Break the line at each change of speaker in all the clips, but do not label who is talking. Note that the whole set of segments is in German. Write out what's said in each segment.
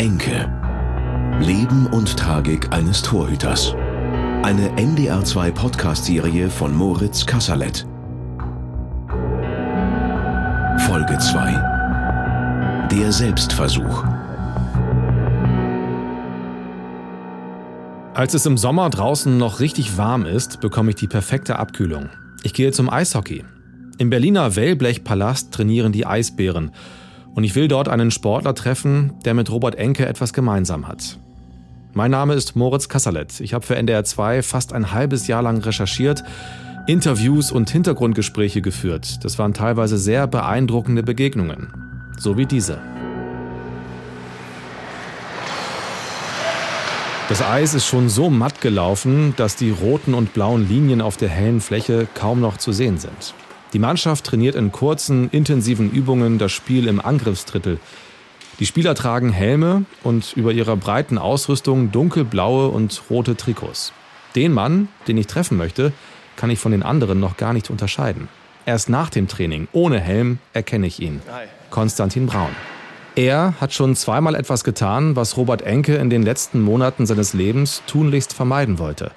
Enke. Leben und Tragik eines Torhüters. Eine NDR2 Podcast-Serie von Moritz Kasserlet. Folge 2. Der Selbstversuch.
Als es im Sommer draußen noch richtig warm ist, bekomme ich die perfekte Abkühlung. Ich gehe zum Eishockey. Im Berliner Wellblechpalast trainieren die Eisbären. Und ich will dort einen Sportler treffen, der mit Robert Enke etwas gemeinsam hat. Mein Name ist Moritz Kasserlet. Ich habe für NDR 2 fast ein halbes Jahr lang recherchiert, Interviews und Hintergrundgespräche geführt. Das waren teilweise sehr beeindruckende Begegnungen. So wie diese. Das Eis ist schon so matt gelaufen, dass die roten und blauen Linien auf der hellen Fläche kaum noch zu sehen sind. Die Mannschaft trainiert in kurzen, intensiven Übungen das Spiel im Angriffsdrittel. Die Spieler tragen Helme und über ihrer breiten Ausrüstung dunkelblaue und rote Trikots. Den Mann, den ich treffen möchte, kann ich von den anderen noch gar nicht unterscheiden. Erst nach dem Training, ohne Helm, erkenne ich ihn. Konstantin Braun. Er hat schon zweimal etwas getan, was Robert Enke in den letzten Monaten seines Lebens tunlichst vermeiden wollte.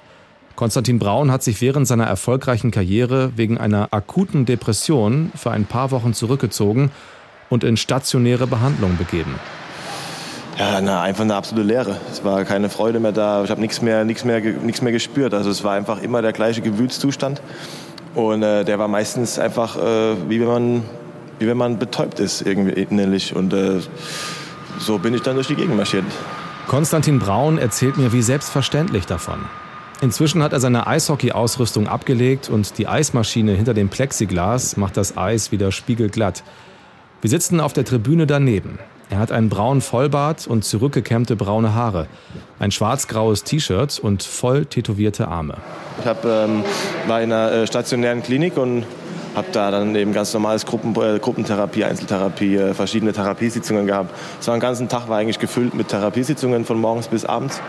Konstantin Braun hat sich während seiner erfolgreichen Karriere wegen einer akuten Depression für ein paar Wochen zurückgezogen und in stationäre Behandlung begeben.
Ja, na, einfach eine absolute Leere. Es war keine Freude mehr da. Ich habe nichts mehr, nichts mehr, nichts mehr gespürt. Also es war einfach immer der gleiche Gewühlszustand. Und äh, der war meistens einfach, äh, wie wenn man, wie wenn man betäubt ist irgendwie innerlich. Und äh, so bin ich dann durch die Gegend marschiert.
Konstantin Braun erzählt mir wie selbstverständlich davon. Inzwischen hat er seine Eishockey-Ausrüstung abgelegt und die Eismaschine hinter dem Plexiglas macht das Eis wieder spiegelglatt. Wir sitzen auf der Tribüne daneben. Er hat einen braunen Vollbart und zurückgekämmte braune Haare, ein schwarz-graues T-Shirt und voll tätowierte Arme.
Ich hab, ähm, war in einer äh, stationären Klinik und habe da dann eben ganz normales Gruppen, äh, Gruppentherapie, Einzeltherapie, äh, verschiedene Therapiesitzungen gehabt. Es war ganzen Tag war eigentlich gefüllt mit Therapiesitzungen von morgens bis abends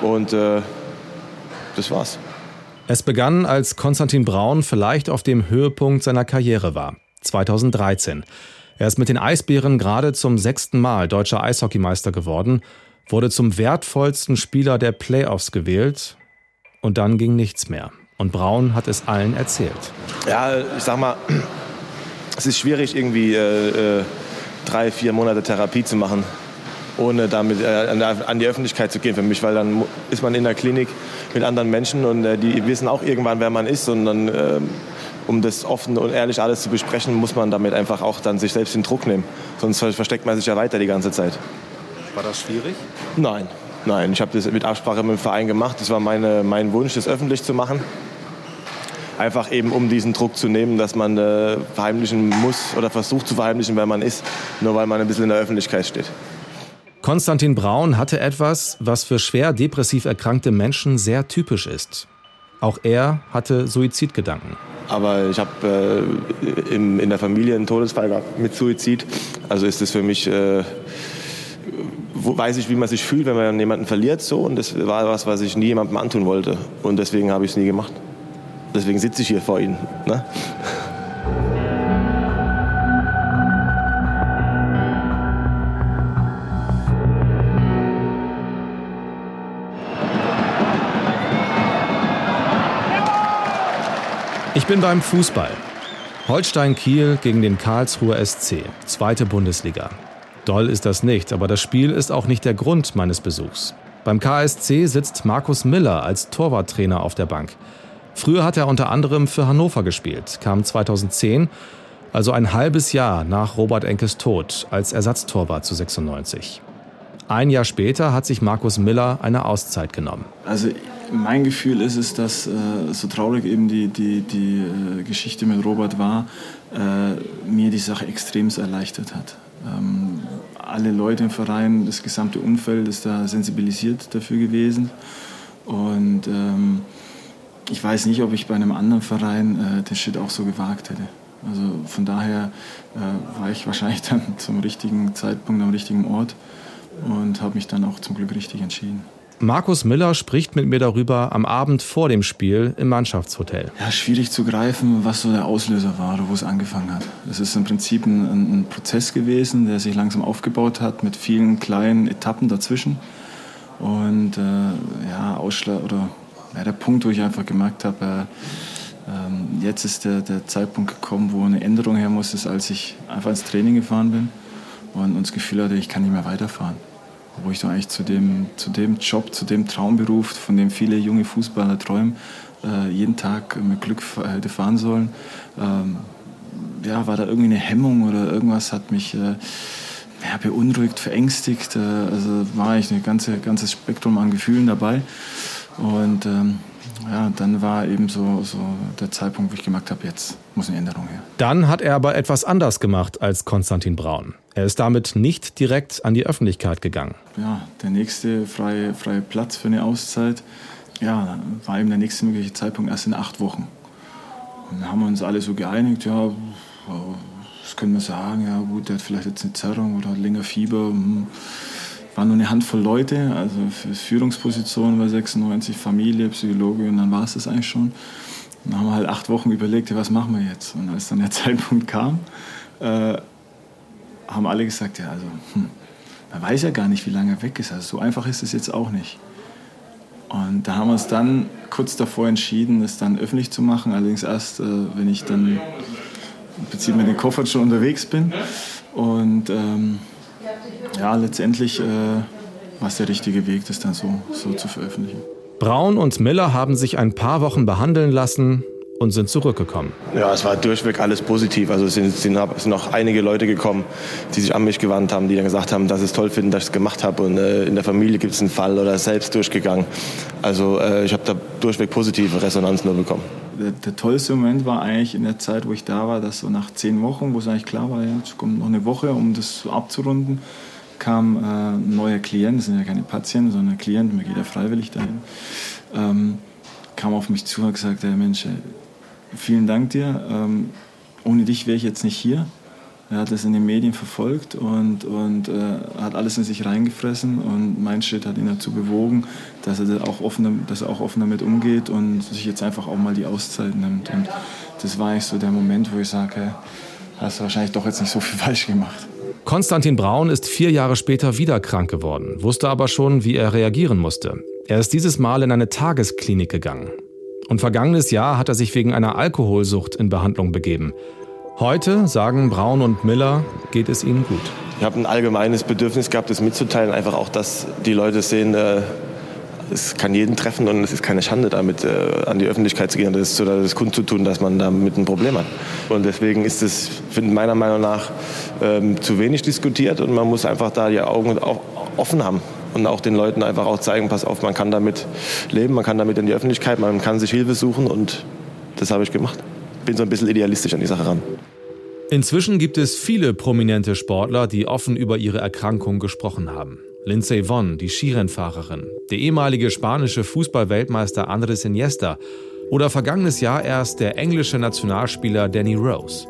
und äh, das war's.
Es begann, als Konstantin Braun vielleicht auf dem Höhepunkt seiner Karriere war, 2013. Er ist mit den Eisbären gerade zum sechsten Mal deutscher Eishockeymeister geworden, wurde zum wertvollsten Spieler der Playoffs gewählt und dann ging nichts mehr. Und Braun hat es allen erzählt.
Ja, ich sag mal, es ist schwierig, irgendwie äh, äh, drei, vier Monate Therapie zu machen, ohne damit äh, an die Öffentlichkeit zu gehen für mich, weil dann ist man in der Klinik mit anderen Menschen und äh, die wissen auch irgendwann, wer man ist und dann ähm, um das offen und ehrlich alles zu besprechen, muss man damit einfach auch dann sich selbst den Druck nehmen. Sonst versteckt man sich ja weiter die ganze Zeit.
War das schwierig?
Nein, nein. Ich habe das mit Absprache mit dem Verein gemacht. Das war meine, mein Wunsch, das öffentlich zu machen. Einfach eben, um diesen Druck zu nehmen, dass man äh, verheimlichen muss oder versucht zu verheimlichen, wer man ist, nur weil man ein bisschen in der Öffentlichkeit steht.
Konstantin Braun hatte etwas, was für schwer depressiv erkrankte Menschen sehr typisch ist. Auch er hatte Suizidgedanken.
Aber ich habe äh, in der Familie einen Todesfall gehabt mit Suizid. Also ist es für mich, äh, weiß ich, wie man sich fühlt, wenn man jemanden verliert. So. Und das war was, was ich nie jemandem antun wollte. Und deswegen habe ich es nie gemacht. Deswegen sitze ich hier vor Ihnen. Ne?
Bin beim Fußball. Holstein Kiel gegen den Karlsruher SC, zweite Bundesliga. Doll ist das nicht, aber das Spiel ist auch nicht der Grund meines Besuchs. Beim KSC sitzt Markus Miller als Torwarttrainer auf der Bank. Früher hat er unter anderem für Hannover gespielt, kam 2010, also ein halbes Jahr nach Robert Enkes Tod, als Ersatztorwart zu 96. Ein Jahr später hat sich Markus Miller eine Auszeit genommen.
Also mein Gefühl ist es, dass äh, so traurig eben die, die, die äh, Geschichte mit Robert war, äh, mir die Sache extrem erleichtert hat. Ähm, alle Leute im Verein, das gesamte Umfeld ist da sensibilisiert dafür gewesen. Und ähm, ich weiß nicht, ob ich bei einem anderen Verein den Shit auch so gewagt hätte. Also von daher war ich wahrscheinlich dann zum richtigen Zeitpunkt am richtigen Ort und habe mich dann auch zum Glück richtig entschieden.
Markus Miller spricht mit mir darüber am Abend vor dem Spiel im Mannschaftshotel.
Ja, schwierig zu greifen, was so der Auslöser war oder wo es angefangen hat. Es ist im Prinzip ein, ein Prozess gewesen, der sich langsam aufgebaut hat mit vielen kleinen Etappen dazwischen. Und äh, ja, Ausschlag oder ja, der Punkt, wo ich einfach gemerkt habe, äh, äh, jetzt ist der, der Zeitpunkt gekommen, wo eine Änderung her muss, ist, als ich einfach ins Training gefahren bin und, und das Gefühl hatte, ich kann nicht mehr weiterfahren wo ich dann eigentlich zu dem, zu dem Job, zu dem Traumberuf, von dem viele junge Fußballer träumen, äh, jeden Tag mit Glück hätte fahren sollen. Ähm, ja, war da irgendwie eine Hemmung oder irgendwas hat mich äh, ja, beunruhigt, verängstigt. Äh, also war eigentlich ein ganze, ganzes Spektrum an Gefühlen dabei. Und ähm, ja, dann war eben so, so der Zeitpunkt, wo ich gemerkt habe, jetzt muss eine Änderung her.
Dann hat er aber etwas anders gemacht als Konstantin Braun. Er ist damit nicht direkt an die Öffentlichkeit gegangen.
Ja, der nächste freie, freie Platz für eine Auszeit, ja, war eben der nächste mögliche Zeitpunkt erst in acht Wochen. Und dann haben wir uns alle so geeinigt, ja, das können wir sagen, ja gut, der hat vielleicht jetzt eine Zerrung oder länger Fieber. Hm waren nur eine Handvoll Leute, also Führungspositionen bei 96, Familie, Psychologe und dann war es das eigentlich schon. Dann haben wir halt acht Wochen überlegt, was machen wir jetzt? Und als dann der Zeitpunkt kam, äh, haben alle gesagt, ja, also hm, man weiß ja gar nicht, wie lange er weg ist. Also so einfach ist es jetzt auch nicht. Und da haben wir uns dann kurz davor entschieden, es dann öffentlich zu machen. Allerdings erst, äh, wenn ich dann im Prinzip mit den Koffern schon unterwegs bin. Und ähm, ja, letztendlich äh, war es der richtige Weg, das dann so, so zu veröffentlichen.
Braun und Miller haben sich ein paar Wochen behandeln lassen und sind zurückgekommen.
Ja, es war durchweg alles positiv. Also es sind, sind, sind noch einige Leute gekommen, die sich an mich gewandt haben, die dann gesagt haben, dass sie es toll finden, dass ich es gemacht habe. Und äh, in der Familie gibt es einen Fall oder selbst durchgegangen. Also äh, ich habe da durchweg positive Resonanz nur bekommen.
Der, der, tollste Moment war eigentlich in der Zeit, wo ich da war, dass so nach zehn Wochen, wo es eigentlich klar war, ja, es kommt noch eine Woche, um das abzurunden, kam äh, ein neuer Klient, das sind ja keine Patienten, sondern ein Klient, man geht ja freiwillig dahin, ähm, kam auf mich zu und hat gesagt, hey Mensch, vielen Dank dir, ähm, ohne dich wäre ich jetzt nicht hier. Er hat das in den Medien verfolgt und, und äh, hat alles in sich reingefressen und mein Schritt hat ihn dazu bewogen, dass er, auch offen, dass er auch offen damit umgeht und sich jetzt einfach auch mal die Auszeit nimmt. Und das war eigentlich so der Moment, wo ich sage, hast du wahrscheinlich doch jetzt nicht so viel falsch gemacht.
Konstantin Braun ist vier Jahre später wieder krank geworden, wusste aber schon, wie er reagieren musste. Er ist dieses Mal in eine Tagesklinik gegangen. Und vergangenes Jahr hat er sich wegen einer Alkoholsucht in Behandlung begeben. Heute, sagen Braun und Miller, geht es ihnen gut.
Ich habe ein allgemeines Bedürfnis gehabt, das mitzuteilen. Einfach auch, dass die Leute sehen, äh, es kann jeden treffen und es ist keine Schande, damit äh, an die Öffentlichkeit zu gehen und das, das kundzutun, dass man damit ein Problem hat. Und deswegen ist es, finde meiner Meinung nach, ähm, zu wenig diskutiert und man muss einfach da die Augen offen haben und auch den Leuten einfach auch zeigen, pass auf, man kann damit leben, man kann damit in die Öffentlichkeit, man kann sich Hilfe suchen und das habe ich gemacht. Bin so ein bisschen idealistisch an die Sache ran.
Inzwischen gibt es viele prominente Sportler, die offen über ihre Erkrankung gesprochen haben. Lindsay Vonn, die Skirennfahrerin, der ehemalige spanische Fußballweltmeister Andres Iniesta oder vergangenes Jahr erst der englische Nationalspieler Danny Rose.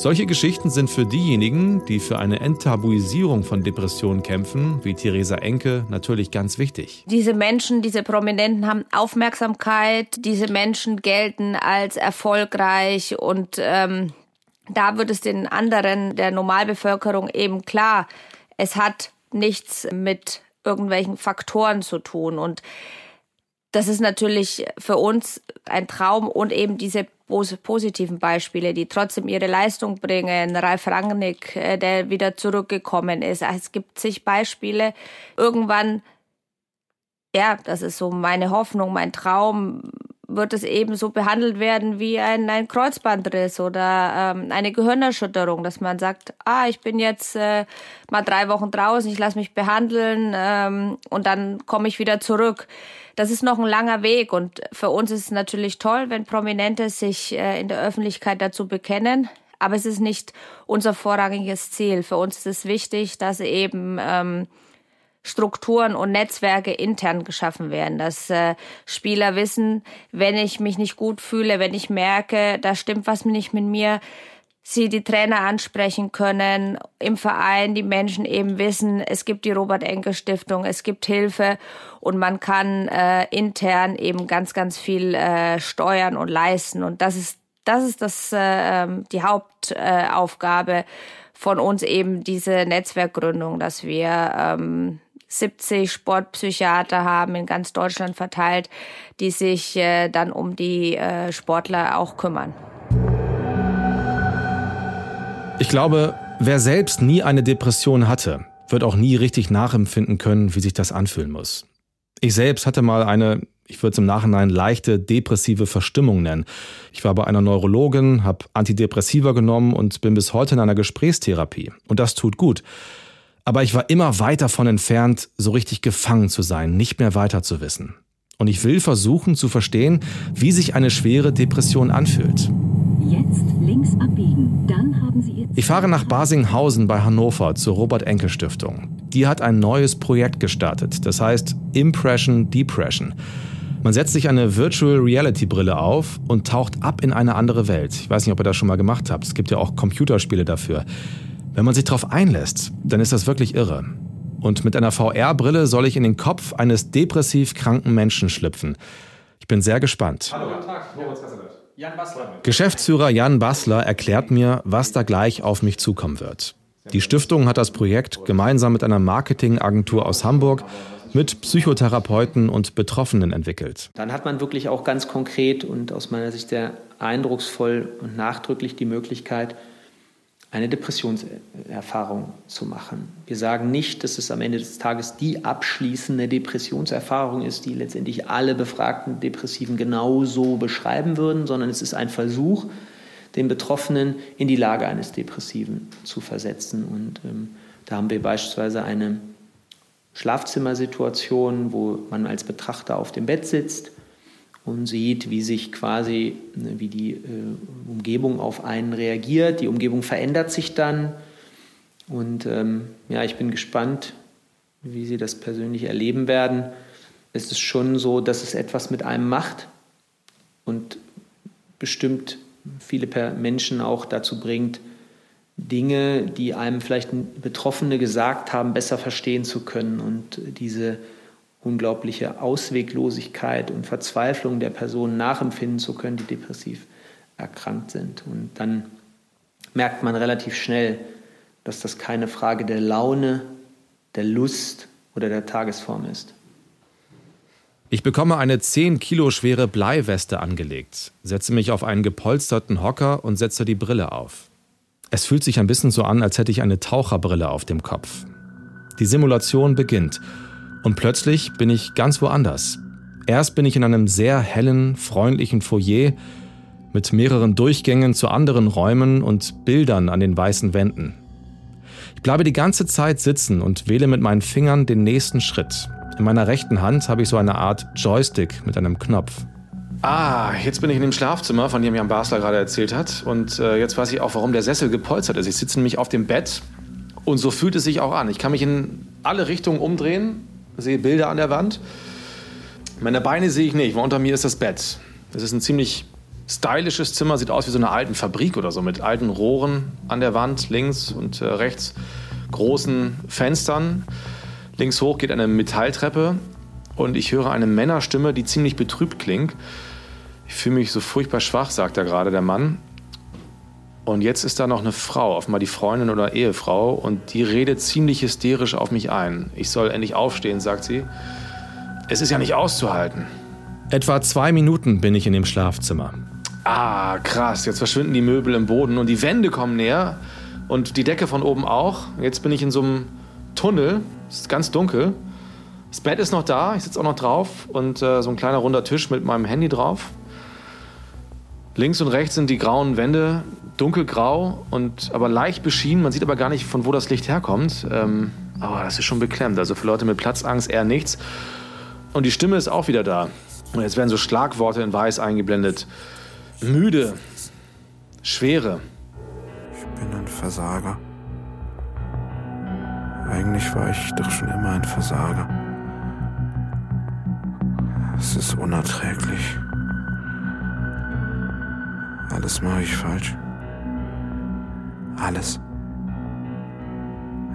Solche Geschichten sind für diejenigen, die für eine Enttabuisierung von Depressionen kämpfen, wie Theresa Enke, natürlich ganz wichtig.
Diese Menschen, diese Prominenten haben Aufmerksamkeit, diese Menschen gelten als erfolgreich und ähm, da wird es den anderen der Normalbevölkerung eben klar, es hat nichts mit irgendwelchen Faktoren zu tun und das ist natürlich für uns ein Traum und eben diese positiven Beispiele, die trotzdem ihre Leistung bringen. Ralf Rangnick, äh, der wieder zurückgekommen ist. Es gibt zig Beispiele. Irgendwann, ja, das ist so meine Hoffnung, mein Traum, wird es eben so behandelt werden wie ein, ein Kreuzbandriss oder ähm, eine Gehirnerschütterung, dass man sagt, ah, ich bin jetzt äh, mal drei Wochen draußen, ich lasse mich behandeln ähm, und dann komme ich wieder zurück. Das ist noch ein langer Weg und für uns ist es natürlich toll, wenn Prominente sich äh, in der Öffentlichkeit dazu bekennen. Aber es ist nicht unser vorrangiges Ziel. Für uns ist es wichtig, dass eben ähm, Strukturen und Netzwerke intern geschaffen werden, dass äh, Spieler wissen, wenn ich mich nicht gut fühle, wenn ich merke, da stimmt was nicht mit mir, sie die Trainer ansprechen können, im Verein die Menschen eben wissen, es gibt die Robert Enke Stiftung, es gibt Hilfe und man kann äh, intern eben ganz, ganz viel äh, steuern und leisten. Und das ist das ist das äh, ähm, die Hauptaufgabe von uns eben diese Netzwerkgründung, dass wir ähm, 70 Sportpsychiater haben in ganz Deutschland verteilt, die sich äh, dann um die äh, Sportler auch kümmern.
Ich glaube, wer selbst nie eine Depression hatte, wird auch nie richtig nachempfinden können, wie sich das anfühlen muss. Ich selbst hatte mal eine, ich würde es im Nachhinein leichte depressive Verstimmung nennen. Ich war bei einer Neurologin, habe Antidepressiva genommen und bin bis heute in einer Gesprächstherapie. Und das tut gut. Aber ich war immer weit davon entfernt, so richtig gefangen zu sein, nicht mehr weiter zu wissen. Und ich will versuchen zu verstehen, wie sich eine schwere Depression anfühlt. Jetzt links abbiegen, dann haben Sie Ihr Ich fahre nach Basinghausen bei Hannover zur Robert-Enke-Stiftung. Die hat ein neues Projekt gestartet, das heißt Impression Depression. Man setzt sich eine Virtual Reality Brille auf und taucht ab in eine andere Welt. Ich weiß nicht, ob ihr das schon mal gemacht habt. Es gibt ja auch Computerspiele dafür. Wenn man sich darauf einlässt, dann ist das wirklich irre. Und mit einer VR-Brille soll ich in den Kopf eines depressiv kranken Menschen schlüpfen. Ich bin sehr gespannt. Hallo, guten Tag, Moritz Jan Bassler. Geschäftsführer Jan Bassler erklärt mir, was da gleich auf mich zukommen wird. Die Stiftung hat das Projekt gemeinsam mit einer Marketingagentur aus Hamburg mit Psychotherapeuten und Betroffenen entwickelt.
Dann hat man wirklich auch ganz konkret und aus meiner Sicht sehr eindrucksvoll und nachdrücklich die Möglichkeit, eine Depressionserfahrung zu machen. Wir sagen nicht, dass es am Ende des Tages die abschließende Depressionserfahrung ist, die letztendlich alle befragten Depressiven genauso beschreiben würden, sondern es ist ein Versuch, den Betroffenen in die Lage eines Depressiven zu versetzen. Und ähm, da haben wir beispielsweise eine Schlafzimmersituation, wo man als Betrachter auf dem Bett sitzt und sieht, wie sich quasi, ne, wie die äh, Umgebung auf einen reagiert. Die Umgebung verändert sich dann. Und ähm, ja, ich bin gespannt, wie Sie das persönlich erleben werden. Es ist schon so, dass es etwas mit einem macht und bestimmt viele Menschen auch dazu bringt, Dinge, die einem vielleicht Betroffene gesagt haben, besser verstehen zu können und diese unglaubliche Ausweglosigkeit und Verzweiflung der Personen nachempfinden zu können, die depressiv erkrankt sind. Und dann merkt man relativ schnell, dass das keine Frage der Laune, der Lust oder der Tagesform ist.
Ich bekomme eine 10 Kilo schwere Bleiweste angelegt, setze mich auf einen gepolsterten Hocker und setze die Brille auf. Es fühlt sich ein bisschen so an, als hätte ich eine Taucherbrille auf dem Kopf. Die Simulation beginnt und plötzlich bin ich ganz woanders. Erst bin ich in einem sehr hellen, freundlichen Foyer mit mehreren Durchgängen zu anderen Räumen und Bildern an den weißen Wänden. Ich bleibe die ganze Zeit sitzen und wähle mit meinen Fingern den nächsten Schritt. In meiner rechten Hand habe ich so eine Art Joystick mit einem Knopf. Ah, jetzt bin ich in dem Schlafzimmer, von dem Jan Basler gerade erzählt hat. Und äh, jetzt weiß ich auch, warum der Sessel gepolstert ist. Ich sitze nämlich auf dem Bett und so fühlt es sich auch an. Ich kann mich in alle Richtungen umdrehen sehe Bilder an der Wand. Meine Beine sehe ich nicht, weil unter mir ist das Bett. Es ist ein ziemlich stylisches Zimmer, sieht aus wie so eine alten Fabrik oder so, mit alten Rohren an der Wand, links und äh, rechts großen Fenstern. Links hoch geht eine Metalltreppe und ich höre eine Männerstimme, die ziemlich betrübt klingt. Ich fühle mich so furchtbar schwach, sagt da gerade der Mann. Und jetzt ist da noch eine Frau, offenbar die Freundin oder Ehefrau, und die redet ziemlich hysterisch auf mich ein. Ich soll endlich aufstehen, sagt sie. Es ist ja nicht auszuhalten. Etwa zwei Minuten bin ich in dem Schlafzimmer. Ah, krass. Jetzt verschwinden die Möbel im Boden und die Wände kommen näher und die Decke von oben auch. Jetzt bin ich in so einem Tunnel. Es ist ganz dunkel. Das Bett ist noch da, ich sitze auch noch drauf und äh, so ein kleiner runder Tisch mit meinem Handy drauf. Links und rechts sind die grauen Wände dunkelgrau und aber leicht beschienen. Man sieht aber gar nicht, von wo das Licht herkommt. Ähm, aber das ist schon beklemmt. Also für Leute mit Platzangst eher nichts. Und die Stimme ist auch wieder da. Und jetzt werden so Schlagworte in Weiß eingeblendet. Müde. Schwere.
Ich bin ein Versager. Eigentlich war ich doch schon immer ein Versager. Es ist unerträglich. Alles mache ich falsch. Alles.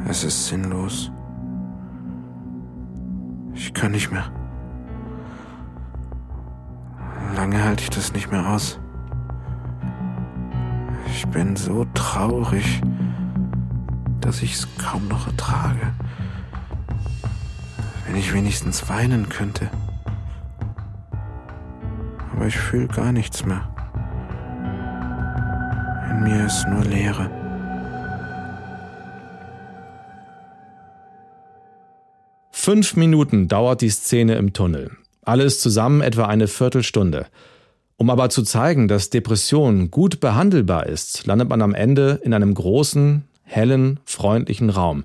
Es ist sinnlos. Ich kann nicht mehr. Lange halte ich das nicht mehr aus. Ich bin so traurig, dass ich es kaum noch ertrage. Wenn ich wenigstens weinen könnte. Aber ich fühle gar nichts mehr. In mir ist nur Leere.
Fünf Minuten dauert die Szene im Tunnel. Alles zusammen etwa eine Viertelstunde. Um aber zu zeigen, dass Depression gut behandelbar ist, landet man am Ende in einem großen, hellen, freundlichen Raum.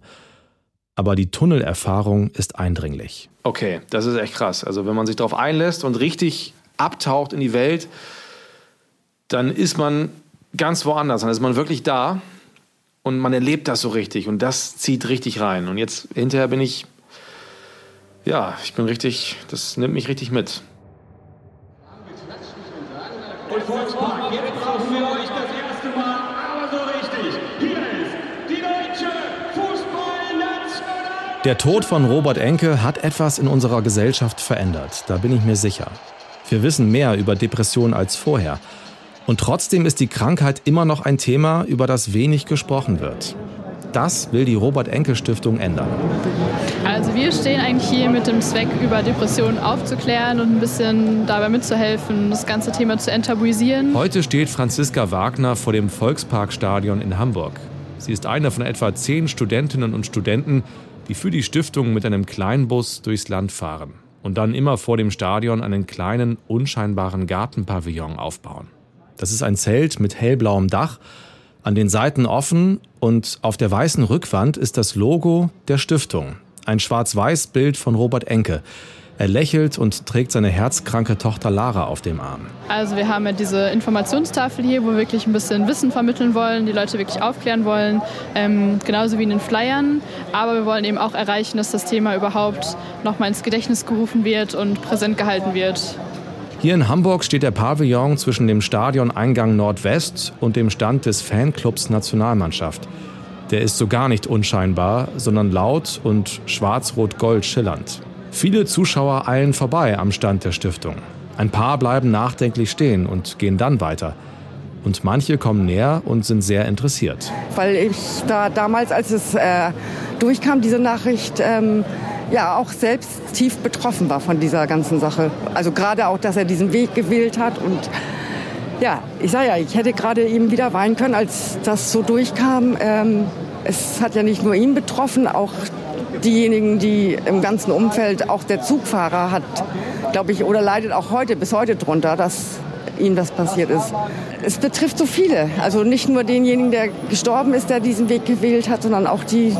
Aber die Tunnelerfahrung ist eindringlich.
Okay, das ist echt krass. Also wenn man sich darauf einlässt und richtig abtaucht in die Welt, dann ist man ganz woanders. Dann ist man wirklich da und man erlebt das so richtig und das zieht richtig rein. Und jetzt hinterher bin ich, ja, ich bin richtig, das nimmt mich richtig mit.
Und Volkspark, jetzt auch für euch das erste Mal, aber so richtig. Hier ist die deutsche Fußballnational.
Der Tod von Robert Enke hat etwas in unserer Gesellschaft verändert, da bin ich mir sicher. Wir wissen mehr über Depressionen als vorher. Und trotzdem ist die Krankheit immer noch ein Thema, über das wenig gesprochen wird. Das will die Robert Enke Stiftung ändern.
Also wir stehen eigentlich hier mit dem Zweck, über Depressionen aufzuklären und ein bisschen dabei mitzuhelfen, das ganze Thema zu enttabuisieren.
Heute steht Franziska Wagner vor dem Volksparkstadion in Hamburg. Sie ist eine von etwa zehn Studentinnen und Studenten, die für die Stiftung mit einem Kleinbus durchs Land fahren und dann immer vor dem Stadion einen kleinen, unscheinbaren Gartenpavillon aufbauen. Das ist ein Zelt mit hellblauem Dach an den Seiten offen und auf der weißen Rückwand ist das Logo der Stiftung. Ein schwarz-weiß Bild von Robert Enke. Er lächelt und trägt seine herzkranke Tochter Lara auf dem Arm.
Also wir haben ja diese Informationstafel hier, wo wir wirklich ein bisschen Wissen vermitteln wollen, die Leute wirklich aufklären wollen, ähm, genauso wie in den Flyern. Aber wir wollen eben auch erreichen, dass das Thema überhaupt nochmal ins Gedächtnis gerufen wird und präsent gehalten wird.
Hier in Hamburg steht der Pavillon zwischen dem Stadioneingang Nordwest und dem Stand des Fanclubs Nationalmannschaft. Der ist so gar nicht unscheinbar, sondern laut und schwarz-rot-gold schillernd. Viele Zuschauer eilen vorbei am Stand der Stiftung. Ein paar bleiben nachdenklich stehen und gehen dann weiter. Und manche kommen näher und sind sehr interessiert.
Weil ich da damals, als es äh, durchkam, diese Nachricht, ähm, ja auch selbst tief betroffen war von dieser ganzen Sache. Also gerade auch, dass er diesen Weg gewählt hat und ja, ich sage ja, ich hätte gerade eben wieder weinen können, als das so durchkam. Ähm, es hat ja nicht nur ihn betroffen, auch diejenigen, die im ganzen Umfeld, auch der Zugfahrer hat, glaube ich, oder leidet auch heute, bis heute drunter, dass ihm das passiert ist. Es betrifft so viele. Also nicht nur denjenigen, der gestorben ist, der diesen Weg gewählt hat, sondern auch die,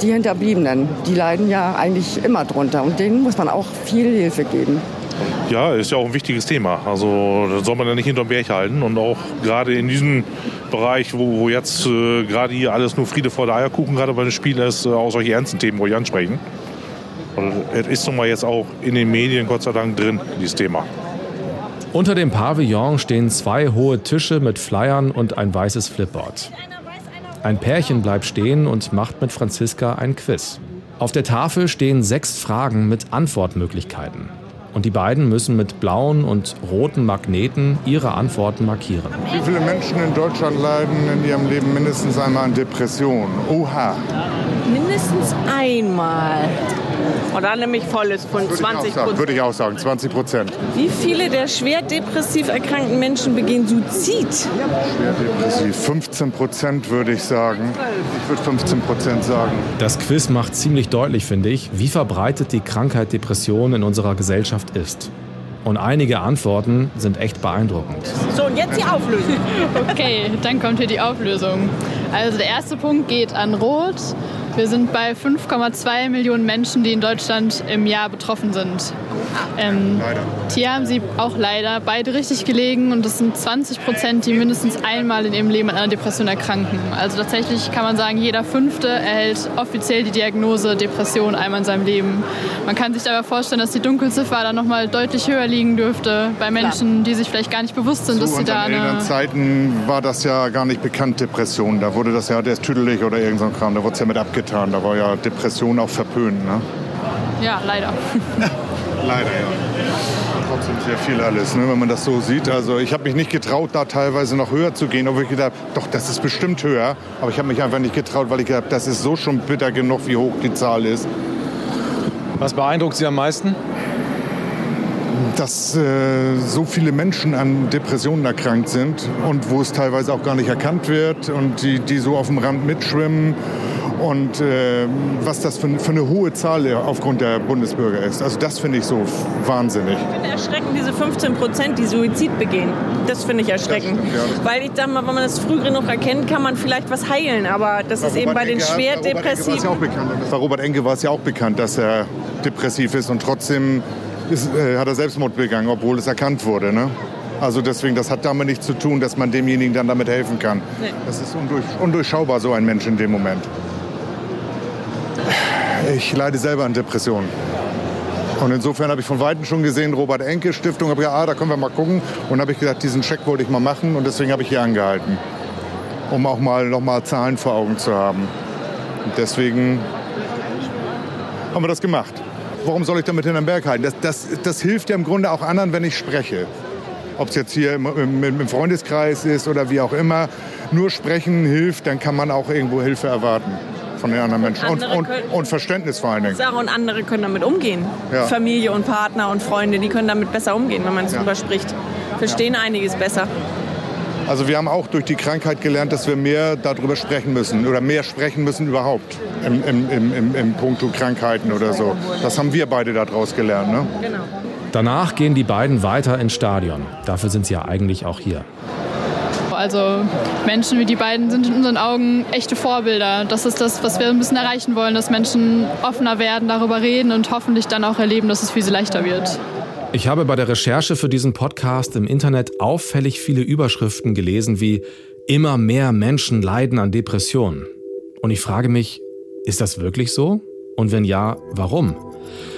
die Hinterbliebenen. Die leiden ja eigentlich immer drunter und denen muss man auch viel Hilfe geben.
Ja, ist ja auch ein wichtiges Thema. Also da soll man ja nicht hinterm Berg halten. Und auch gerade in diesem Bereich, wo, wo jetzt äh, gerade hier alles nur Friede vor der Eierkuchen gerade bei den Spielen ist, äh, auch solche ernsten Themen ruhig ansprechen. Und es ist nun mal jetzt auch in den Medien Gott sei Dank drin, dieses Thema.
Unter dem Pavillon stehen zwei hohe Tische mit Flyern und ein weißes Flipboard. Ein Pärchen bleibt stehen und macht mit Franziska ein Quiz. Auf der Tafel stehen sechs Fragen mit Antwortmöglichkeiten. Und die beiden müssen mit blauen und roten Magneten ihre Antworten markieren.
Wie viele Menschen in Deutschland leiden in ihrem Leben mindestens einmal an Depressionen? Oha.
Mindestens einmal. Und dann nämlich volles von 20
Prozent. Würde ich auch sagen, 20 Prozent.
Wie viele der schwer depressiv erkrankten Menschen begehen Suizid?
Schwer depressiv. 15 Prozent würde ich sagen. Ich würde 15 Prozent sagen.
Das Quiz macht ziemlich deutlich, finde ich, wie verbreitet die Krankheit Depression in unserer Gesellschaft ist. Und einige Antworten sind echt beeindruckend.
So, und jetzt die Auflösung.
okay, dann kommt hier die Auflösung. Also der erste Punkt geht an Rot Wir sind bei 5,2 Millionen Menschen, die in Deutschland im Jahr betroffen sind. Ähm, leider. Hier haben Sie auch leider beide richtig gelegen und das sind 20 Prozent, die mindestens einmal in ihrem Leben an einer Depression erkranken. Also tatsächlich kann man sagen, jeder Fünfte erhält offiziell die Diagnose Depression einmal in seinem Leben. Man kann sich aber vorstellen, dass die Dunkelziffer dann nochmal deutlich höher liegen dürfte bei Menschen, die sich vielleicht gar nicht bewusst sind, so, dass sie da eine...
In Zeiten war das ja gar nicht bekannt, Depression. Da wurde das ja, der ist tüdelig oder irgend so ein Kram, da wurde es ja mit abgetan. Da war ja Depression auch verpönt, ne?
Ja, leider.
leider, ja. Trotzdem sehr viel alles, ne, wenn man das so sieht. Also ich habe mich nicht getraut, da teilweise noch höher zu gehen, obwohl ich gedacht doch, das ist bestimmt höher. Aber ich habe mich einfach nicht getraut, weil ich gedacht das ist so schon bitter genug, wie hoch die Zahl ist.
Was beeindruckt Sie am meisten?
dass äh, so viele Menschen an Depressionen erkrankt sind und wo es teilweise auch gar nicht erkannt wird und die, die so auf dem Rand mitschwimmen und äh, was das für, für, eine hohe Zahl aufgrund der Bundesbürger ist. Also das finde ich so wahnsinnig.
Ich finde erschreckend diese 15 Prozent, die Suizid begehen. Das finde ich erschreckend. Das, ja, Weil ich sage mal, wenn man das früh genug erkennt, kann man vielleicht was heilen. Aber das ist eben bei den schwer depressiven...
Bei Robert Enke war es ja auch bekannt, dass er depressiv ist und trotzdem ist, äh, hat er Selbstmord begangen, obwohl es erkannt wurde. Ne? Also deswegen, das hat damit nichts zu tun, dass man demjenigen dann damit helfen kann. Nee. Das ist undurch, undurchschaubar, so ein Mensch in dem Moment. Ich leide selber an Depressionen. Und insofern habe ich von Weitem schon gesehen, Robert Enke Stiftung, habe gesagt, ah, da können wir mal gucken. Und habe ich gesagt, diesen Scheck wollte ich mal machen und deswegen habe ich hier angehalten. Um auch mal noch mal Zahlen vor Augen zu haben. Und deswegen haben wir das gemacht warum soll ich damit hinterm Berg halten? Das, das, das hilft ja im Grunde auch anderen, wenn ich spreche. Ob es jetzt hier im, im, im, Freundeskreis ist oder wie auch immer. Nur sprechen hilft, dann kann man auch irgendwo Hilfe erwarten von den anderen Menschen. Und, und, und, Verständnis vor allen Dingen.
Und andere können damit umgehen. Ja. Familie und Partner und Freunde, die können damit besser umgehen, wenn man es ja. drüber spricht. Verstehen ja. einiges besser.
Also wir haben auch durch die Krankheit gelernt, dass wir mehr darüber sprechen müssen oder mehr sprechen müssen überhaupt im, im, im, im, im Punkto Krankheiten oder so. Das haben wir beide daraus gelernt. Ne? Genau.
Danach gehen die beiden weiter ins Stadion. Dafür sind sie ja eigentlich auch hier.
Also Menschen wie die beiden sind in unseren Augen echte Vorbilder. Das ist das, was wir ein bisschen erreichen wollen, dass Menschen offener werden, darüber reden und hoffentlich dann auch erleben, dass es für sie leichter wird.
Ich habe bei der Recherche für diesen Podcast im Internet auffällig viele Überschriften gelesen wie Immer mehr Menschen leiden an Depressionen. Und ich frage mich, ist das wirklich so? Und wenn ja, warum?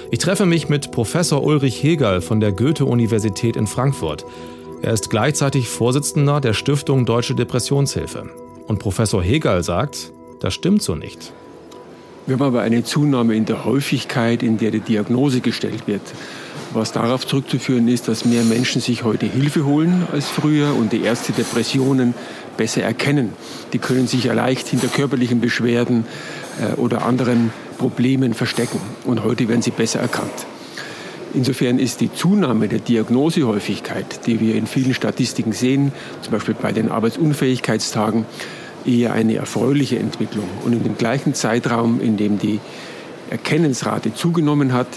Ich treffe mich mit Professor Ulrich Hegel von der Goethe-Universität in Frankfurt. Er ist gleichzeitig Vorsitzender der Stiftung Deutsche Depressionshilfe. Und Professor Hegel sagt, das stimmt so nicht.
Wir haben aber eine Zunahme in der Häufigkeit, in der die Diagnose gestellt wird was darauf zurückzuführen ist, dass mehr Menschen sich heute Hilfe holen als früher und die Ärzte Depressionen besser erkennen. Die können sich ja leicht hinter körperlichen Beschwerden äh, oder anderen Problemen verstecken und heute werden sie besser erkannt. Insofern ist die Zunahme der Diagnosehäufigkeit, die wir in vielen Statistiken sehen, zum Beispiel bei den Arbeitsunfähigkeitstagen, eher eine erfreuliche Entwicklung. Und in dem gleichen Zeitraum, in dem die Erkennensrate zugenommen hat,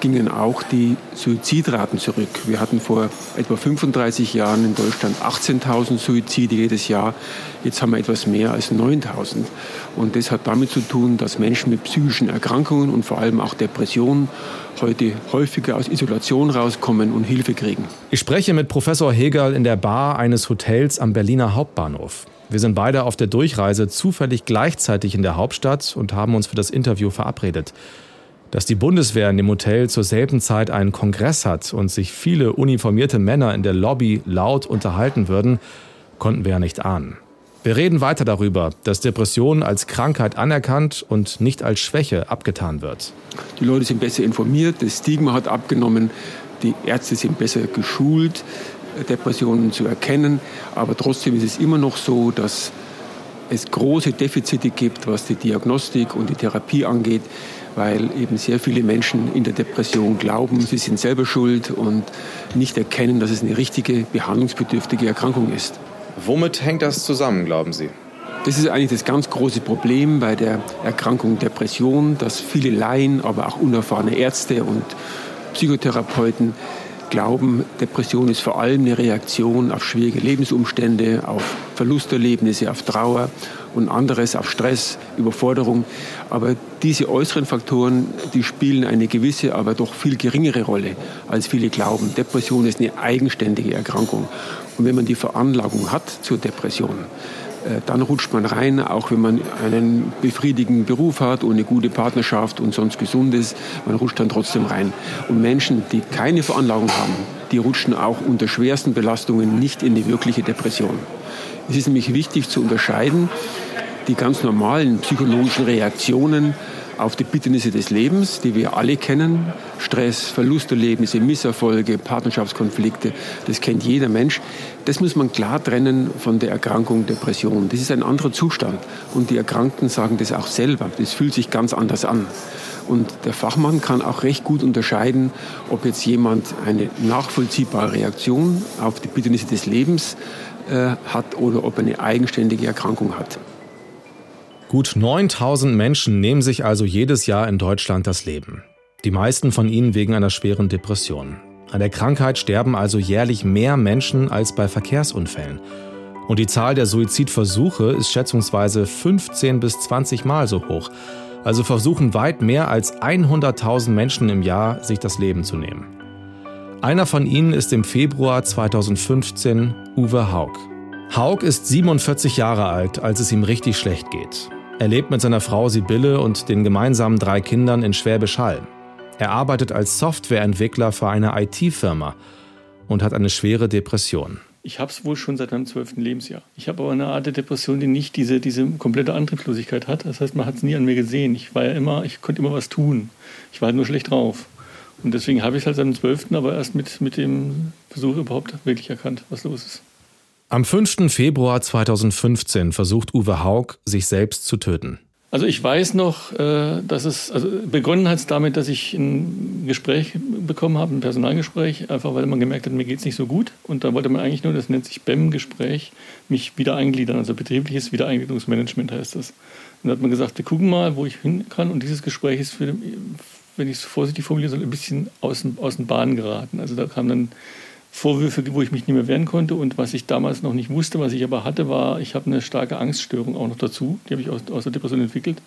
gingen auch die Suizidraten zurück. Wir hatten vor etwa 35 Jahren in Deutschland 18.000 Suizide jedes Jahr. Jetzt haben wir etwas mehr als 9.000. Und das hat damit zu tun, dass Menschen mit psychischen Erkrankungen und vor allem auch Depressionen heute häufiger aus Isolation rauskommen und Hilfe kriegen.
Ich spreche mit Professor Hegel in der Bar eines Hotels am Berliner Hauptbahnhof. Wir sind beide auf der Durchreise zufällig gleichzeitig in der Hauptstadt und haben uns für das Interview verabredet. Dass die Bundeswehr in dem Hotel zur selben Zeit einen Kongress hat und sich viele uniformierte Männer in der Lobby laut unterhalten würden, konnten wir ja nicht ahnen. Wir reden weiter darüber, dass Depression als Krankheit anerkannt und nicht als Schwäche abgetan wird.
Die Leute sind besser informiert, das Stigma hat abgenommen, die Ärzte sind besser geschult, Depressionen zu erkennen. Aber trotzdem ist es immer noch so, dass es große Defizite gibt, was die Diagnostik und die Therapie angeht weil eben sehr viele Menschen in der Depression glauben, sie sind selber schuld und nicht erkennen, dass es eine richtige, behandlungsbedürftige Erkrankung ist.
Womit hängt das zusammen, glauben Sie?
Das ist eigentlich das ganz große Problem bei der Erkrankung Depression, dass viele Laien, aber auch unerfahrene Ärzte und Psychotherapeuten glauben, Depression ist vor allem eine Reaktion auf schwierige Lebensumstände, auf Verlusterlebnisse, auf Trauer und anderes, auf Stress, Überforderung. Aber diese äußeren Faktoren, die spielen eine gewisse, aber doch viel geringere Rolle, als viele glauben. Depression ist eine eigenständige Erkrankung. Und wenn man die Veranlagung hat zur Depression, äh, dann rutscht man rein, auch wenn man einen befriedigenden Beruf hat und eine gute Partnerschaft und sonst gesund ist, man rutscht dann trotzdem rein. Und Menschen, die keine Veranlagung haben, die rutschen auch unter schwersten Belastungen nicht in die wirkliche Depression. Es ist nämlich wichtig zu unterscheiden, die ganz normalen psychologischen Reaktionen auf die Bitternisse des Lebens, die wir alle kennen. Stress, Verlusterlebnisse, Misserfolge, Partnerschaftskonflikte, das kennt jeder Mensch. Das muss man klar trennen von der Erkrankung Depression. Das ist ein anderer Zustand. Und die Erkrankten sagen das auch selber. Das fühlt sich ganz anders an. Und der Fachmann kann auch recht gut unterscheiden, ob jetzt jemand eine nachvollziehbare Reaktion auf die Bitternisse des Lebens äh, hat oder ob er eine eigenständige Erkrankung hat.
Gut 9000 Menschen nehmen sich also jedes Jahr in Deutschland das Leben. Die meisten von ihnen wegen einer schweren Depression. An der Krankheit sterben also jährlich mehr Menschen als bei Verkehrsunfällen. Und die Zahl der Suizidversuche ist schätzungsweise 15 bis 20 Mal so hoch. Also versuchen weit mehr als 100.000 Menschen im Jahr, sich das Leben zu nehmen. Einer von ihnen ist im Februar 2015 Uwe Haug. Haug ist 47 Jahre alt, als es ihm richtig schlecht geht. Er lebt mit seiner Frau Sibylle und den gemeinsamen drei Kindern in Schwäbisch Hall. Er arbeitet als Softwareentwickler für eine IT-Firma und hat eine schwere Depression.
Ich habe es wohl schon seit meinem zwölften Lebensjahr. Ich habe aber eine Art der Depression, die nicht diese, diese komplette Antriebslosigkeit hat. Das heißt, man hat es nie an mir gesehen. Ich war ja immer, ich konnte immer was tun. Ich war halt nur schlecht drauf. Und deswegen habe ich es halt seit dem zwölften, aber erst mit, mit dem Versuch überhaupt wirklich erkannt, was los ist.
Am 5. Februar 2015 versucht Uwe Haug, sich selbst zu töten.
Also ich weiß noch, äh, dass es, also begonnen hat damit, dass ich ein Gespräch bekommen habe, ein Personalgespräch, einfach weil man gemerkt hat, mir geht es nicht so gut. Und da wollte man eigentlich nur, das nennt sich BEM-Gespräch, mich wieder eingliedern, also betriebliches Wiedereingliederungsmanagement heißt das. Und da hat man gesagt, wir gucken mal, wo ich hin kann. Und dieses Gespräch ist, für, wenn ich es vorsichtig formulieren soll, ein bisschen aus, aus den Bahnen geraten. Also da kam dann Vorwürfe, wo ich mich nicht mehr wehren konnte. Und was ich damals noch nicht wusste, was ich aber hatte, war, ich habe eine starke Angststörung auch noch dazu. Die habe ich aus, aus der Depression entwickelt.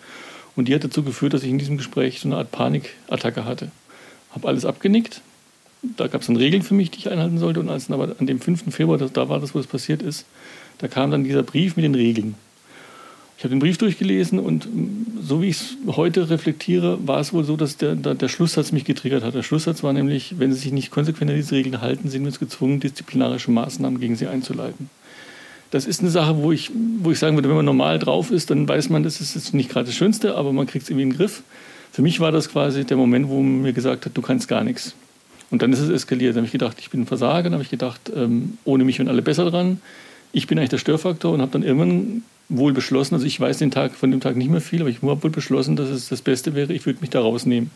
Und die hat dazu geführt, dass ich in diesem Gespräch so eine Art Panikattacke hatte. Habe alles abgenickt. Da gab es dann Regeln für mich, die ich einhalten sollte. Und als dann aber an dem 5. Februar, da war das, wo es passiert ist, da kam dann dieser Brief mit den Regeln. Ich habe den Brief durchgelesen und so wie ich es heute reflektiere, war es wohl so, dass der, der, Schlusssatz mich getriggert hat. Der Schlusssatz war nämlich, wenn Sie sich nicht konsequent an diese Regeln halten, sind wir uns gezwungen, disziplinarische Maßnahmen gegen Sie einzuleiten. Das ist eine Sache, wo ich, wo ich sagen würde, wenn man normal drauf ist, dann weiß man, das ist jetzt nicht gerade das Schönste, aber man kriegt es irgendwie in den Griff. Für mich war das quasi der Moment, wo man mir gesagt hat, du kannst gar nichts. Und dann ist es eskaliert. Da habe ich gedacht, ich bin ein Versager. Dann habe ich gedacht, ähm, ohne mich wären alle besser dran. Ich bin eigentlich der Störfaktor und habe dann irgendwann wohl beschlossen, also ich weiß den Tag von dem Tag nicht mehr viel, aber ich habe wohl beschlossen, dass es das Beste wäre, ich würde mich da rausnehmen.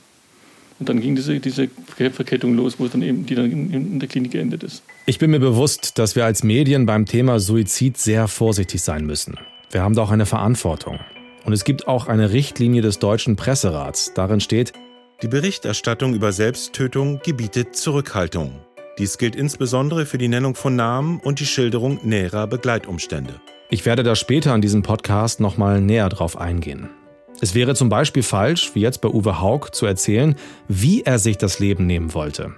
Und dann ging diese, diese Verkettung los, wo dann eben, die dann in, in der Klinik geendet ist.
Ich bin mir bewusst, dass wir als Medien beim Thema Suizid sehr vorsichtig sein müssen. Wir haben da auch eine Verantwortung. Und es gibt auch eine Richtlinie des Deutschen Presserats. Darin steht,
die Berichterstattung über Selbsttötung gebietet Zurückhaltung. Dies gilt insbesondere für die Nennung von Namen und die Schilderung näherer Begleitumstände.
Ich werde da später in diesem Podcast nochmal näher drauf eingehen. Es wäre zum Beispiel falsch, wie jetzt bei Uwe Haug, zu erzählen, wie er sich das Leben nehmen wollte.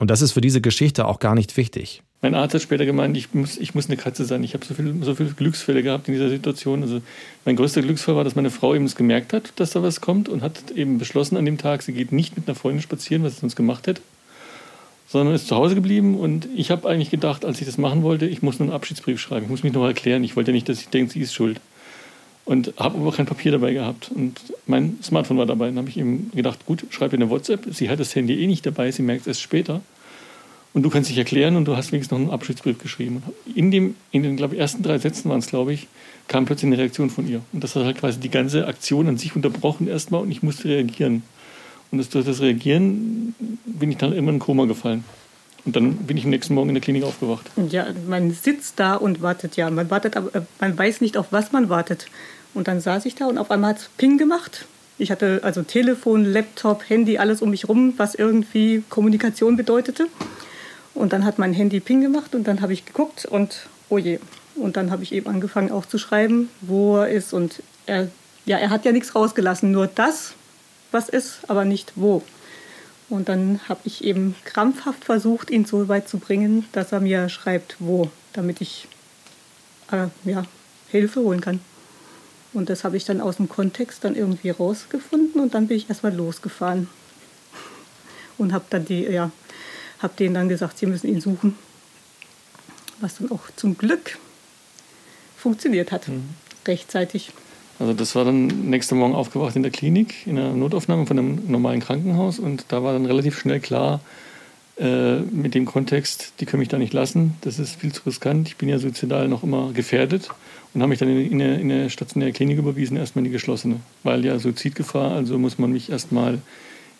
Und das ist für diese Geschichte auch gar nicht wichtig.
Mein Arzt hat später gemeint, ich muss, ich muss eine Katze sein. Ich habe so, viel, so viele Glücksfälle gehabt in dieser Situation. Also mein größter Glücksfall war, dass meine Frau eben es gemerkt hat, dass da was kommt und hat eben beschlossen an dem Tag, sie geht nicht mit einer Freundin spazieren, was sie sonst gemacht hätte sondern ist zu Hause geblieben. Und ich habe eigentlich gedacht, als ich das machen wollte, ich muss nur einen Abschiedsbrief schreiben. Ich muss mich noch erklären. Ich wollte ja nicht, dass ich denke, sie ist schuld. Und habe aber kein Papier dabei gehabt. Und mein Smartphone war dabei. Dann habe ich ihm gedacht, gut, schreib ihr eine WhatsApp. Sie hat das Handy eh nicht dabei, sie merkt es erst später. Und du kannst dich erklären und du hast wenigstens noch einen Abschiedsbrief geschrieben. In, dem, in den glaub ersten drei Sätzen waren es, glaube ich, kam plötzlich eine Reaktion von ihr. Und das hat halt quasi die ganze Aktion an sich unterbrochen erstmal und ich musste reagieren. Und durch das Reagieren bin ich dann immer in Koma gefallen. Und dann bin ich am nächsten Morgen in der Klinik aufgewacht.
Ja, man sitzt da und wartet ja. Man wartet, aber äh, man weiß nicht, auf was man wartet. Und dann saß ich da und auf einmal hat es Ping gemacht. Ich hatte also Telefon, Laptop, Handy, alles um mich rum, was irgendwie Kommunikation bedeutete. Und dann hat mein Handy Ping gemacht und dann habe ich geguckt und oh je. Und dann habe ich eben angefangen auch zu schreiben, wo er ist. Und er, ja, er hat ja nichts rausgelassen, nur das, was ist, aber nicht wo. Und dann habe ich eben krampfhaft versucht, ihn so weit zu bringen, dass er mir schreibt, wo, damit ich äh, ja, Hilfe holen kann. Und das habe ich dann aus dem Kontext dann irgendwie rausgefunden und dann bin ich erstmal losgefahren und habe dann die, ja, habe denen dann gesagt, sie müssen ihn suchen. Was dann auch zum Glück funktioniert hat, mhm. rechtzeitig.
Also das war dann nächsten Morgen aufgewacht in der Klinik, in der Notaufnahme von einem normalen Krankenhaus. Und da war dann relativ schnell klar, äh, mit dem Kontext, die können mich da nicht lassen, das ist viel zu riskant, ich bin ja suizidal noch immer gefährdet und haben mich dann in eine, in eine stationäre Klinik überwiesen, erstmal in die geschlossene, weil ja Suizidgefahr, also muss man mich erstmal,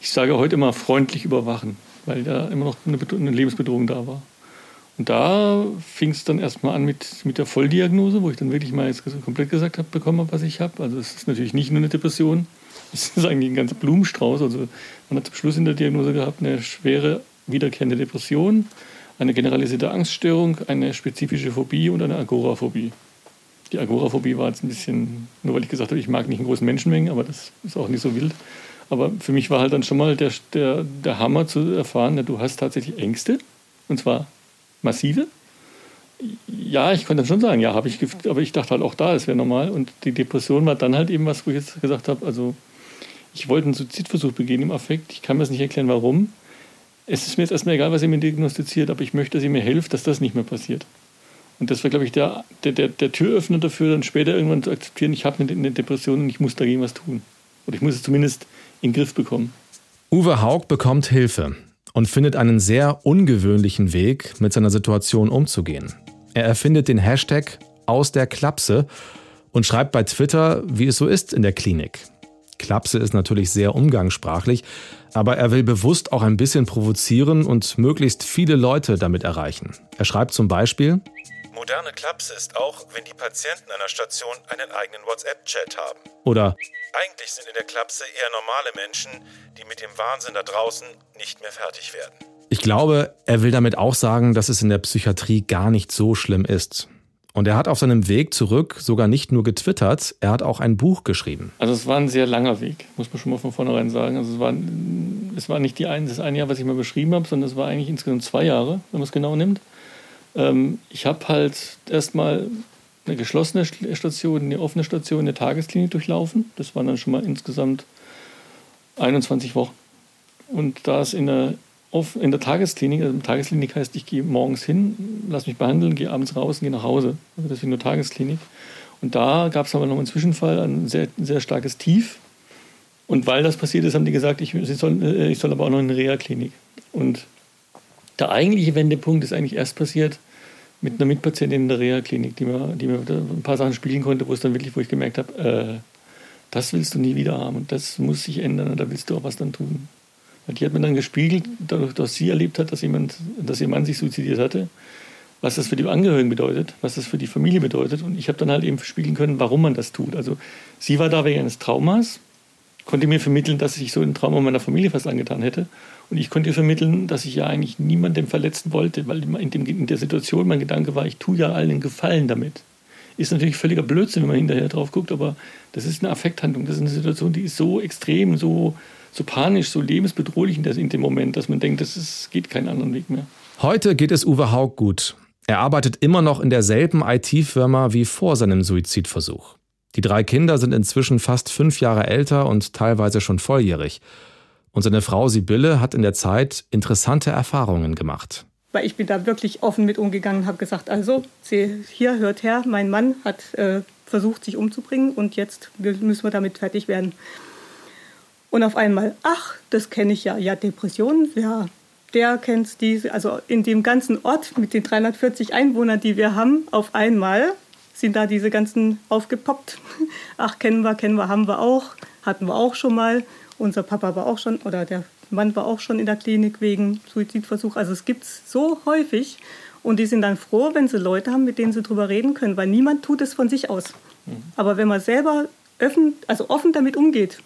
ich sage heute immer freundlich überwachen, weil ja immer noch eine, eine Lebensbedrohung da war. Und da fing es dann erstmal an mit, mit der Volldiagnose, wo ich dann wirklich mal jetzt komplett gesagt habe, bekommen habe, was ich habe. Also es ist natürlich nicht nur eine Depression, es ist eigentlich ein ganzer Blumenstrauß. Also man hat zum Schluss in der Diagnose gehabt eine schwere wiederkehrende Depression, eine generalisierte Angststörung, eine spezifische Phobie und eine Agoraphobie. Die Agoraphobie war jetzt ein bisschen, nur weil ich gesagt habe, ich mag nicht in großen Menschenmengen, aber das ist auch nicht so wild. Aber für mich war halt dann schon mal der, der, der Hammer zu erfahren, ja, du hast tatsächlich Ängste, und zwar massive. Ja, ich konnte dann schon sagen, ja, habe ich, aber ich dachte halt auch da, es wäre normal. Und die Depression war dann halt eben was, wo ich jetzt gesagt habe, also ich wollte einen Suizidversuch begehen im Affekt. Ich kann mir das nicht erklären, warum. Es ist mir jetzt erstmal egal, was ihr mir diagnostiziert, aber ich möchte, dass ihr mir hilft, dass das nicht mehr passiert. Und das war, glaube ich, der, der, der, der Türöffner dafür, dann später irgendwann zu akzeptieren, ich habe eine Depression und ich muss dagegen was tun. Oder ich muss es zumindest in den Griff bekommen.
Uwe Haug bekommt Hilfe und findet einen sehr ungewöhnlichen Weg, mit seiner Situation umzugehen. Er erfindet den Hashtag aus der Klapse und schreibt bei Twitter, wie es so ist in der Klinik. Klapse ist natürlich sehr umgangssprachlich, aber er will bewusst auch ein bisschen provozieren und möglichst viele Leute damit erreichen. Er schreibt zum Beispiel,
Moderne Klapse ist auch, wenn die Patienten einer Station einen eigenen WhatsApp-Chat haben.
Oder
eigentlich sind in der Klapse eher normale Menschen, die mit dem Wahnsinn da draußen nicht mehr fertig werden.
Ich glaube, er will damit auch sagen, dass es in der Psychiatrie gar nicht so schlimm ist. Und er hat auf seinem Weg zurück sogar nicht nur getwittert, er hat auch ein Buch geschrieben.
Also es war ein sehr langer Weg, muss man schon mal von vornherein sagen. Also es war, es war nicht die ein, das eine Jahr, was ich mal beschrieben habe, sondern es war eigentlich insgesamt zwei Jahre, wenn man es genau nimmt. Ähm, ich habe halt erstmal eine geschlossene Station, eine offene Station, eine Tagesklinik durchlaufen. Das waren dann schon mal insgesamt 21 Wochen. Und da es in der, in der Tagesklinik, also Tagesklinik heißt, ich gehe morgens hin, lasse mich behandeln, gehe abends raus und gehe nach Hause. Also deswegen nur Tagesklinik. Und da gab es aber noch einen Zwischenfall, ein sehr, sehr starkes Tief. Und weil das passiert ist, haben die gesagt, ich, soll, äh, ich soll aber auch noch in eine Reha-Klinik. Und der eigentliche Wendepunkt ist eigentlich erst passiert, mit einer Mitpatientin in der Reha-Klinik, die mir, die mir ein paar Sachen spielen konnte, wo es dann wirklich, wo ich gemerkt habe, äh, das willst du nie wieder haben und das muss sich ändern und da willst du auch was dann tun. Die hat mir dann gespiegelt, dadurch, dass sie erlebt hat, dass, jemand, dass ihr Mann sich suizidiert hatte, was das für die Angehörigen bedeutet, was das für die Familie bedeutet. Und ich habe dann halt eben spiegeln können, warum man das tut. Also sie war da wegen eines Traumas, konnte mir vermitteln, dass ich so ein Trauma meiner Familie fast angetan hätte. Und ich konnte ihr vermitteln, dass ich ja eigentlich niemandem verletzen wollte, weil in, dem, in der Situation mein Gedanke war, ich tue ja allen einen Gefallen damit. Ist natürlich völliger Blödsinn, wenn man hinterher drauf guckt, aber das ist eine Affekthandlung. Das ist eine Situation, die ist so extrem, so, so panisch, so lebensbedrohlich in, dem Moment, dass man denkt, es geht keinen anderen Weg mehr.
Heute geht es Uwe Haug gut. Er arbeitet immer noch in derselben IT-Firma wie vor seinem Suizidversuch. Die drei Kinder sind inzwischen fast fünf Jahre älter und teilweise schon volljährig. Und seine Frau Sibylle hat in der Zeit interessante Erfahrungen gemacht.
Weil ich bin da wirklich offen mit umgegangen, habe gesagt, also hier hört her, mein Mann hat äh, versucht, sich umzubringen und jetzt müssen wir damit fertig werden. Und auf einmal, ach, das kenne ich ja, ja, Depressionen, ja, der kennt diese, also in dem ganzen Ort mit den 340 Einwohnern, die wir haben, auf einmal sind da diese ganzen aufgepoppt. Ach, kennen wir, kennen wir, haben wir auch, hatten wir auch schon mal. Unser Papa war auch schon, oder der Mann war auch schon in der Klinik wegen Suizidversuch. Also es gibt es so häufig. Und die sind dann froh, wenn sie Leute haben, mit denen sie drüber reden können, weil niemand tut es von sich aus. Mhm. Aber wenn man selber offen, also offen damit umgeht,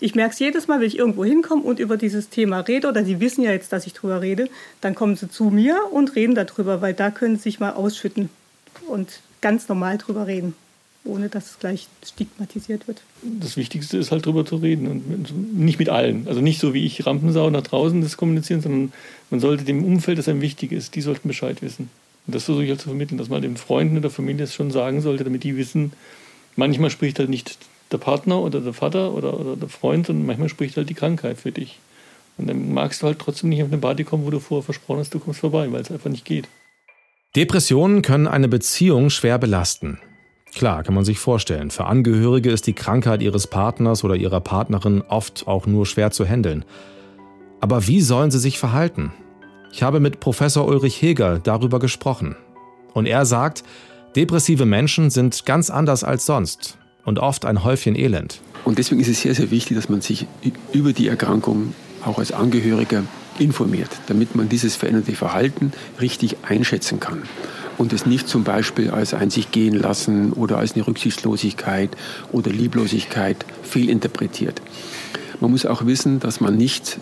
Ich merke es jedes Mal, wenn ich irgendwo hinkomme und über dieses Thema rede, oder sie wissen ja jetzt, dass ich drüber rede, dann kommen sie zu mir und reden darüber, weil da können sie sich mal ausschütten und ganz normal drüber reden, ohne dass es gleich stigmatisiert wird.
Das Wichtigste ist halt drüber zu reden und nicht mit allen. Also nicht so wie ich Rampensau nach draußen das kommunizieren, sondern man sollte dem Umfeld, das einem wichtig ist, die sollten Bescheid wissen. Und das versuche ich halt zu vermitteln, dass man den Freunden in der Familie es schon sagen sollte, damit die wissen, manchmal spricht halt nicht der Partner oder der Vater oder, oder der Freund und manchmal spricht halt die Krankheit für dich. Und dann magst du halt trotzdem nicht auf eine Party kommen, wo du vorher versprochen hast, du kommst vorbei, weil es einfach nicht geht.
Depressionen können eine Beziehung schwer belasten. Klar, kann man sich vorstellen. Für Angehörige ist die Krankheit ihres Partners oder ihrer Partnerin oft auch nur schwer zu handeln. Aber wie sollen sie sich verhalten? Ich habe mit Professor Ulrich Heger darüber gesprochen. Und er sagt, depressive Menschen sind ganz anders als sonst und oft ein Häufchen Elend.
Und deswegen ist es sehr, sehr wichtig, dass man sich über die Erkrankung auch als Angehöriger informiert, damit man dieses veränderte Verhalten richtig einschätzen kann und es nicht zum Beispiel als ein sich gehen lassen oder als eine Rücksichtslosigkeit oder Lieblosigkeit fehlinterpretiert. Man muss auch wissen, dass man nicht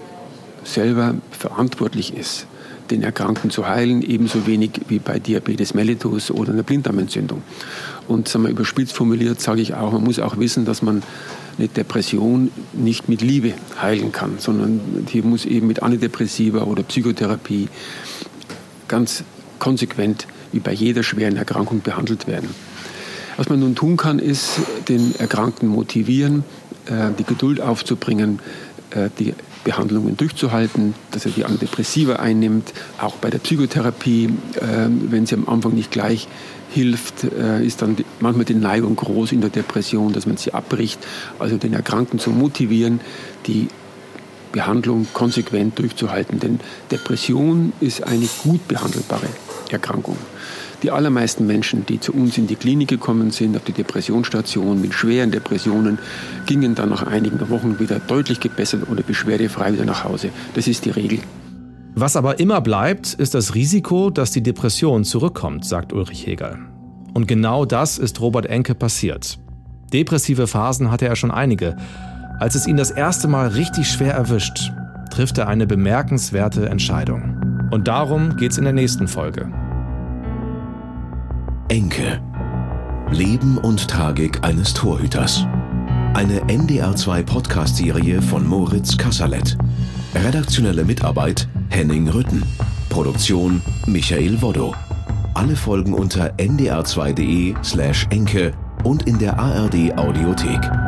selber verantwortlich ist, den Erkrankten zu heilen, ebenso wenig wie bei Diabetes mellitus oder einer Blinddarmentzündung. Und sagen wir, überspitzt formuliert sage ich auch, man muss auch wissen, dass man eine Depression nicht mit Liebe heilen kann, sondern die muss eben mit Antidepressiva oder Psychotherapie ganz konsequent wie bei jeder schweren Erkrankung behandelt werden. Was man nun tun kann, ist den Erkrankten motivieren, äh, die Geduld aufzubringen, äh, die Behandlungen durchzuhalten, dass er die Antidepressiva einnimmt, auch bei der Psychotherapie, äh, wenn sie am Anfang nicht gleich hilft, ist dann manchmal die Neigung groß in der Depression, dass man sie abbricht. Also den Erkrankten zu motivieren, die Behandlung konsequent durchzuhalten. Denn Depression ist eine gut behandelbare Erkrankung. Die allermeisten Menschen, die zu uns in die Klinik gekommen sind, auf die Depressionsstation mit schweren Depressionen, gingen dann nach einigen Wochen wieder deutlich gebessert oder beschwerdefrei wieder nach Hause. Das ist die Regel.
Was aber immer bleibt, ist das Risiko, dass die Depression zurückkommt, sagt Ulrich Hegel. Und genau das ist Robert Enke passiert. Depressive Phasen hatte er schon einige. Als es ihn das erste Mal richtig schwer erwischt, trifft er eine bemerkenswerte Entscheidung. Und darum geht's in der nächsten Folge.
Enke. Leben und Tragik eines Torhüters. Eine NDR2 Podcast-Serie von Moritz Kasserlet. Redaktionelle Mitarbeit Henning Rütten. Produktion Michael Woddo. Alle Folgen unter ndr2.de slash enke und in der ARD Audiothek.